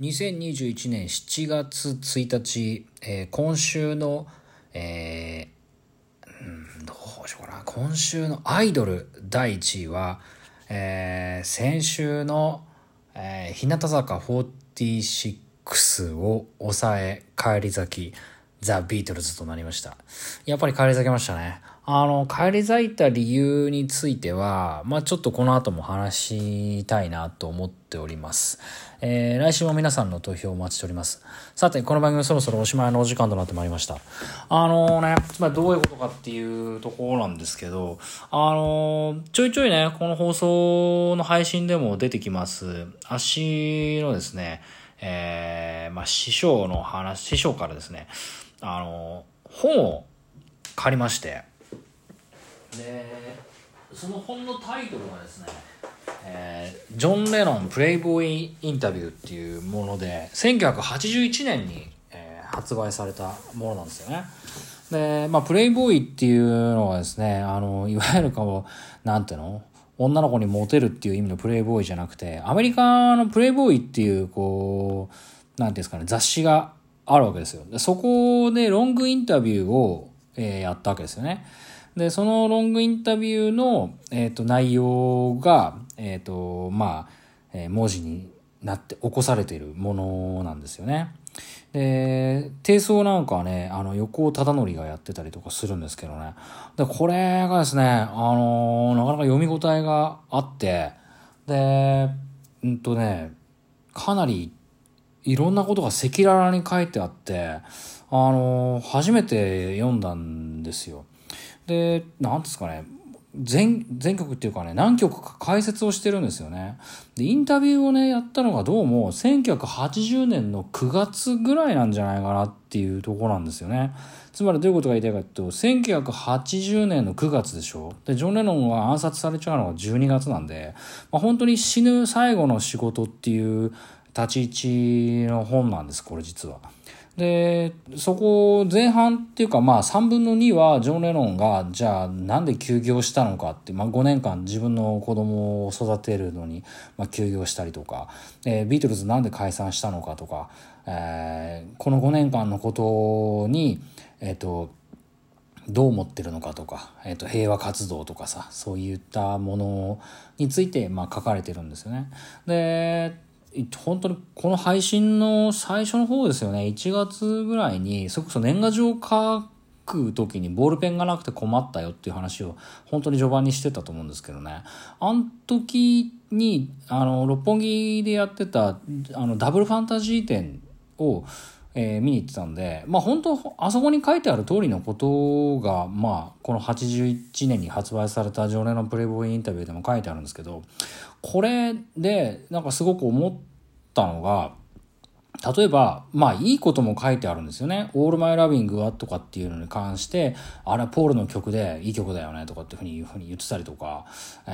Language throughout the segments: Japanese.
2021年7月1日、えー今週の、えーうん、どうしようかな。今週のアイドル第1位は、えー先週の、えー日向坂46を抑え、返り咲き、ザ・ビートルズとなりました。やっぱり返り咲きましたね。あの、返り咲いた理由については、まあちょっとこの後も話したいなと思っております。えー来週も皆さんの投票をお待ちしております。さて、この番組そろそろおしまいのお時間となってまいりました。あのね、まあどういうことかっていうところなんですけど、あのちょいちょいね、この放送の配信でも出てきます、足のですね、えーまあ師匠の話、師匠からですね、あの本を借りまして、でその本のタイトルがですね、えージョン・レノンプレイボーイインタビューっていうもので1981年に、えー発売されたものなんですよね。でまあプレイボーイっていうのはですねあのいわゆるこうなんていうの？女の子にモテるっていう意味のプレイボーイじゃなくてアメリカのプレイボーイっていうこうなんていうんですかね雑誌があるわけですよ。でそこでロングインタビューを、えーやったわけですよね。でそのロングインタビューの、えー、と内容が、えっとまあえ文字になって起こされているものなんですよね。で低層なんかはねあの横尾忠則がやってたりとかするんですけどね。でこれがですね、あのなかなか読み応えがあってでうんとねかなりいろんなことが赤裸々に書いてあって、あの初めて読んだんですよ。で、なんですかね、全、全曲っていうかね、何曲か解説をしてるんですよね。で、インタビューをね、やったのがどうも、1980年の9月ぐらいなんじゃないかなっていうところなんですよね。つまりどういうことが言いたいかというと、1980年の9月でしょで、ジョン・レノンは暗殺されちゃうのが12月なんで、まあ、本当に死ぬ最後の仕事っていう立ち位置の本なんです、これ実は。でそこ前半っていうかまあ3分の2はジョン・レノンがじゃあなんで休業したのかって、まあ、5年間自分の子供を育てるのに、まあ、休業したりとか、ビートルズなんで解散したのかとか、えーこの5年間のことにえっ、とどう思ってるのかとか、えー、と平和活動とかさそういったものについて、まあ、書かれてるんですよね。で本当にこの配信の最初の方ですよね。1月ぐらいにそれこそ年賀状書く時にボールペンがなくて困ったよっていう話を本当に序盤にしてたと思うんですけどね。あの時にあの六本木でやってたあのダブルファンタジー展をえー見に行ってたんで、まあ本当、あそこに書いてある通りのことが、まあ、この81年に発売された常連の・プレイボーイインタビューでも書いてあるんですけど、これで、なんかすごく思ったのが、例えば、まあいいことも書いてあるんですよね。オールマイラビングはとかっていうのに関して、あれポールの曲でいい曲だよねとかっていうふうに言ってたりとか、え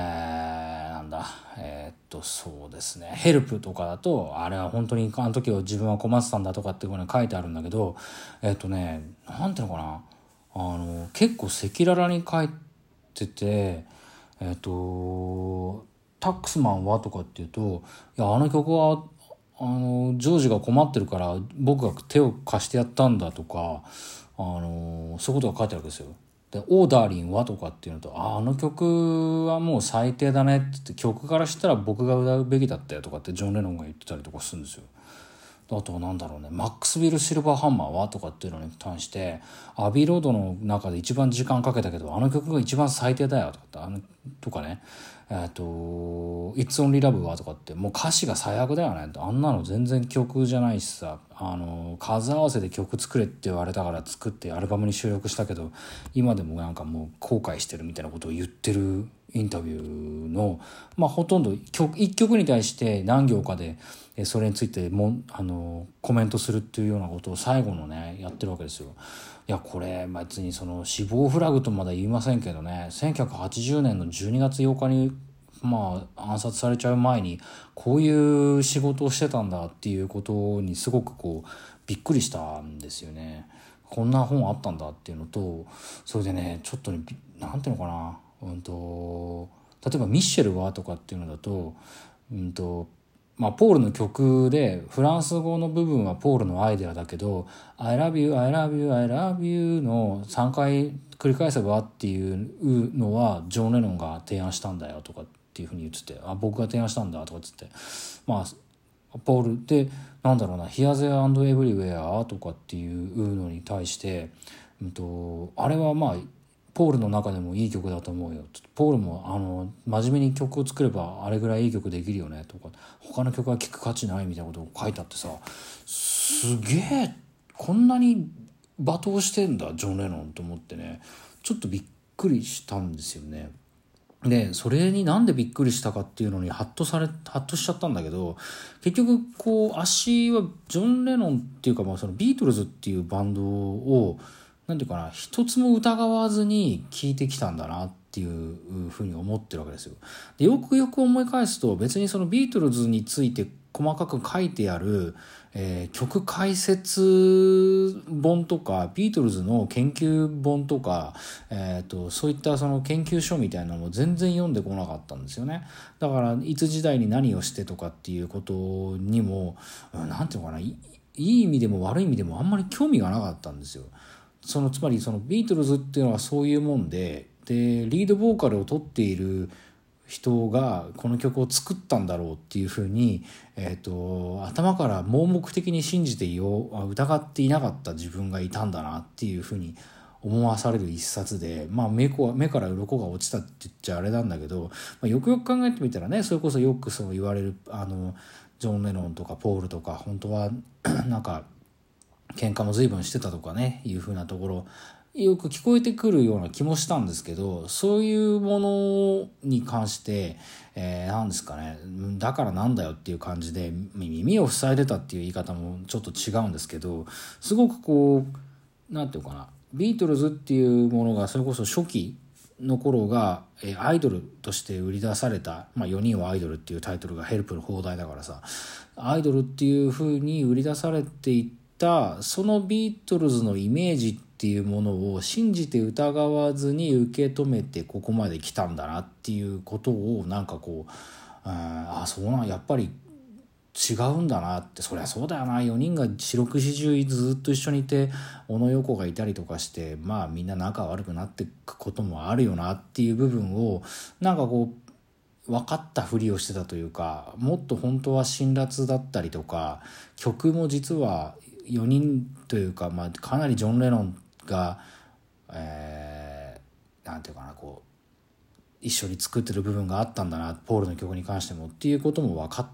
ー、なんだ、えーっと、そうですね。ヘルプとかだと、あれは本当にあの時を自分は困ってたんだとかっていうふうに書いてあるんだけど、えーっとね、なんていうのかな。あの、結構赤裸々に書いてて、えーっと、タックスマンはとかっていうと、いや、あの曲は、あのジョージが困ってるから僕が手を貸してやったんだとかあのそういうことが書いてあるわけですよ。で「オーダーリンは?」とかっていうのと「ああの曲はもう最低だね」って言って曲からしたら僕が歌うべきだったよとかってジョン・レノンが言ってたりとかするんですよ。あとはなんだろうねマックスビル・シルバーハンマーは？とかっていうのに関してアビーロードの中で一番時間かけたけどあの曲が一番最低だよとかってあのとかねえっ、と「It's Only Love」はとかってもう歌詞が最悪だよねあんなの全然曲じゃないしさあの数合わせで曲作れって言われたから作ってアルバムに収録したけど今でもなんかもう後悔してるみたいなことを言ってるインタビューの、まあ、ほとんど曲一曲に対して何行かでそれについてもあのコメントするっていうようなことを最後のねやってるわけですよ。いやこれ別にその死亡フラグとまだ言いませんけどね1980年の12月8日にまあ暗殺されちゃう前にこういう仕事をしてたんだっていうことにすごくこうびっくりしたんですよね。こんな本あったんだっていうのとそれでねちょっとねびなんていうのかな、うん、と例えば「ミッシェルは?」とかっていうのだと,、うん、とまあ、ポールの曲でフランス語の部分はポールのアイデアだけど「I love you I love you I love you」の3回繰り返せばっていうのはジョン・レノンが提案したんだよとかっていうふうに言ってて「あ僕が提案したんだ」とかっつって。まあポールでなんだろうな「Here There and Everywhere」とかっていうのに対して、うんと、あれはまあポールの中でもいい曲だと思うよ。ポールもあの真面目に曲を作ればあれぐらいいい曲できるよねとか。他の曲は聴く価値ないみたいなことを書いてあってさ。すげえこんなに罵倒してんだジョン・レノンと思ってね。ちょっとびっくりしたんですよね。でそれになんでびっくりしたかっていうのにハッとされハッとしちゃったんだけど結局こう足はジョン・レノンっていうかまあそのビートルズっていうバンドを何て言うかな一つも疑わずに聴いてきたんだなっていうふうに思ってるわけですよ。でよくよく思い返すと別にそのビートルズについて細かく書いてある、えー、曲解説本とかビートルズの研究本とか、えーと、そういったその研究書みたいなのも全然読んでこなかったんですよねだからいつ時代に何をしてとかっていうことにも何て言うのかないい意味でも悪い意味でもあんまり興味がなかったんですよ。そのつまりそのビートルズっていうのはそういうもんででリードボーカルを取っている人がこの曲を作ったんだろうっていうふうに、えーと、頭から盲目的に信じていよう疑っていなかった自分がいたんだなっていうふうに思わされる一冊で、まあ、目目から鱗が落ちたって言っちゃあれなんだけど、まあ、よくよく考えてみたらねそれこそよくそう言われるあのジョン・レノンとかポールとか本当は なんか喧嘩も随分してたとかねいうふうなところよく聞こえてくるような気もしたんですけどそういうものに関して、えー、何ですかねだからなんだよっていう感じで耳を塞いでたっていう言い方もちょっと違うんですけどすごくこう何て言うかなビートルズっていうものがそれこそ初期の頃が、え、アイドルとして売り出された、まあ、4人はアイドルっていうタイトルがヘルプの放題だからさアイドルっていう風に売り出されていったそのビートルズのイメージっていうものを信じて疑わずに受け止めてここまで来たんだなっていうことをなんかこうああそうなんやっぱり違うんだなって。そりゃそうだよな。4人が四六時中ずっと一緒にいて小野横がいたりとかしてまあみんな仲悪くなっていくこともあるよなっていう部分をなんかこう分かったふりをしてたというかもっと本当は辛辣だったりとか曲も実は4人というか、まあ、かなりジョン・レノンが、えー、なんていうかなこう一緒に作ってる部分があったんだなポールの曲に関してもっていうことも分かっ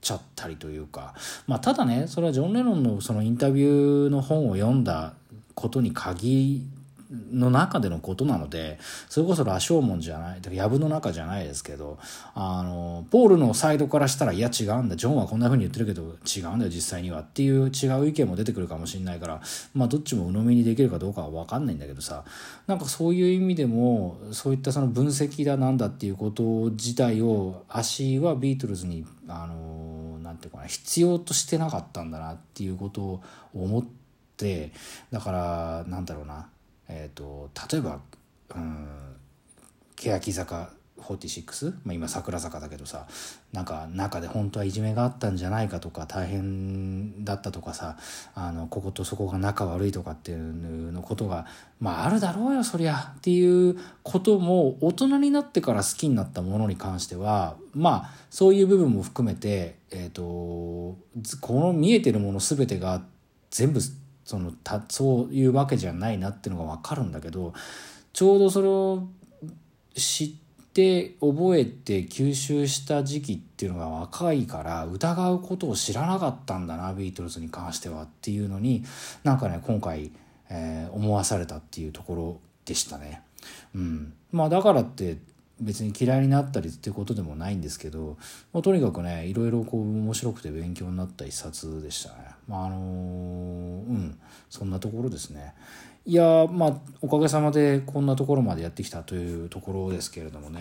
ちゃったりというか、まあ、ただねそれはジョン・レノンのそのインタビューの本を読んだことに限の中でのことなのでそれこそ羅生門じゃない藪の中じゃないですけどあのポールのサイドからしたらいや違うんだ。ジョンはこんな風に言ってるけど違うんだよ実際には。っていう違う意見も出てくるかもしれないからまあどっちも鵜呑みにできるかどうかは分かんないんだけどさ。なんかそういう意味でもそういったその分析だなんだっていうこと自体を足はビートルズにあのなんていうかな必要としてなかったんだなっていうことを思ってだからなんだろうな。えーと、例えば、うん、欅坂46、まあ、今桜坂だけどさなんか中で本当はいじめがあったんじゃないかとか大変だったとかさあのこことそこが仲悪いとかっていうのことがまああるだろうよそりゃっていうことも大人になってから好きになったものに関してはまあそういう部分も含めて、えーと、この見えてるもの全てが全部そのたそういうわけじゃないなっていうのが分かるんだけどちょうどそれを知って覚えて吸収した時期っていうのが若いから疑うことを知らなかったんだなビートルズに関してはっていうのになんかね今回、えー、思わされたっていうところでしたね。うん、まあだからって別に嫌いになったりっていうことでもないんですけど、まあ、とにかくねいろいろこう面白くて勉強になった一冊でしたね。まああのうんそんなところですね。いやまあおかげさまでこんなところまでやってきたというところですけれどもね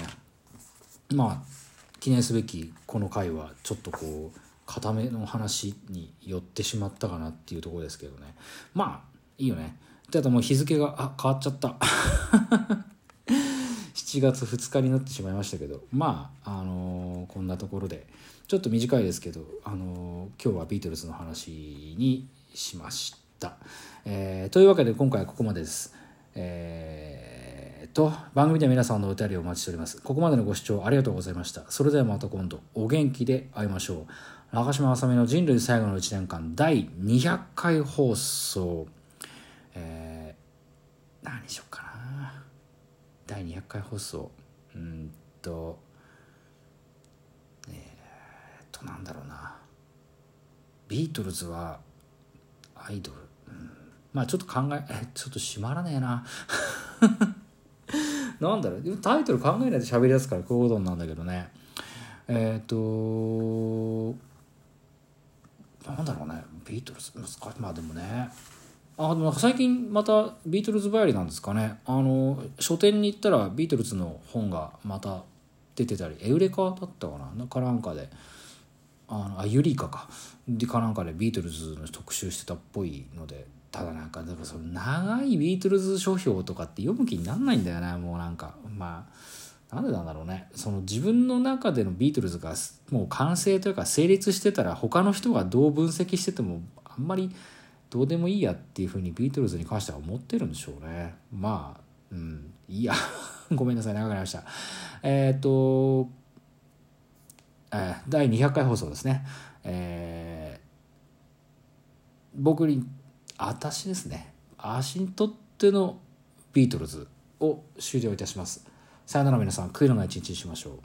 まあ記念すべきこの回はちょっとこう固めの話に寄ってしまったかなっていうところですけどねまあいいよねただもう日付があ変わっちゃった7月2日になってしまいましたけどまああのこんなところでちょっと短いですけど、あの今日はビートルズの話にしました。えー、というわけで今回はここまでです。えー、と番組では皆さんのお便りをお待ちしております。ここまでのご視聴ありがとうございました。それではまた今度お元気で会いましょう。中島あさみの人類最後の1年間第200回放送。えー、何しようかな。第200回放送。うんとえっ、となんだろうな。ビートルズはアイドル、うん、まあちょっと考ええちょっと閉まらねえな。なんだろう。タイトル考えないで喋りやすからこういうことなんだけどね。えっ、となんだろうね。ビートルズ難しいまあでもね。あでも最近またビートルズばやりなんですかね。あの書店に行ったらビートルズの本がまた出てたりエウレカだったかな？かなんかで。あのあユリイカか。でかなんかでビートルズの特集してたっぽいので。ただなんかだからその長いビートルズ書評とかって読む気になんないんだよね。もうなんかまあなんでなんだろうね。その自分の中でのビートルズがもう完成というか成立してたら他の人がどう分析しててもあんまりどうでもいいやっていうふうにビートルズに関しては思ってるんでしょうね。まあうんいや。ごめんなさい長くなりました。えっ、とえー、第200回放送ですね、えー、僕に私ですね。足にとってのビートルズを終了いたします。さよなら皆さん悔いのない一日にしましょう。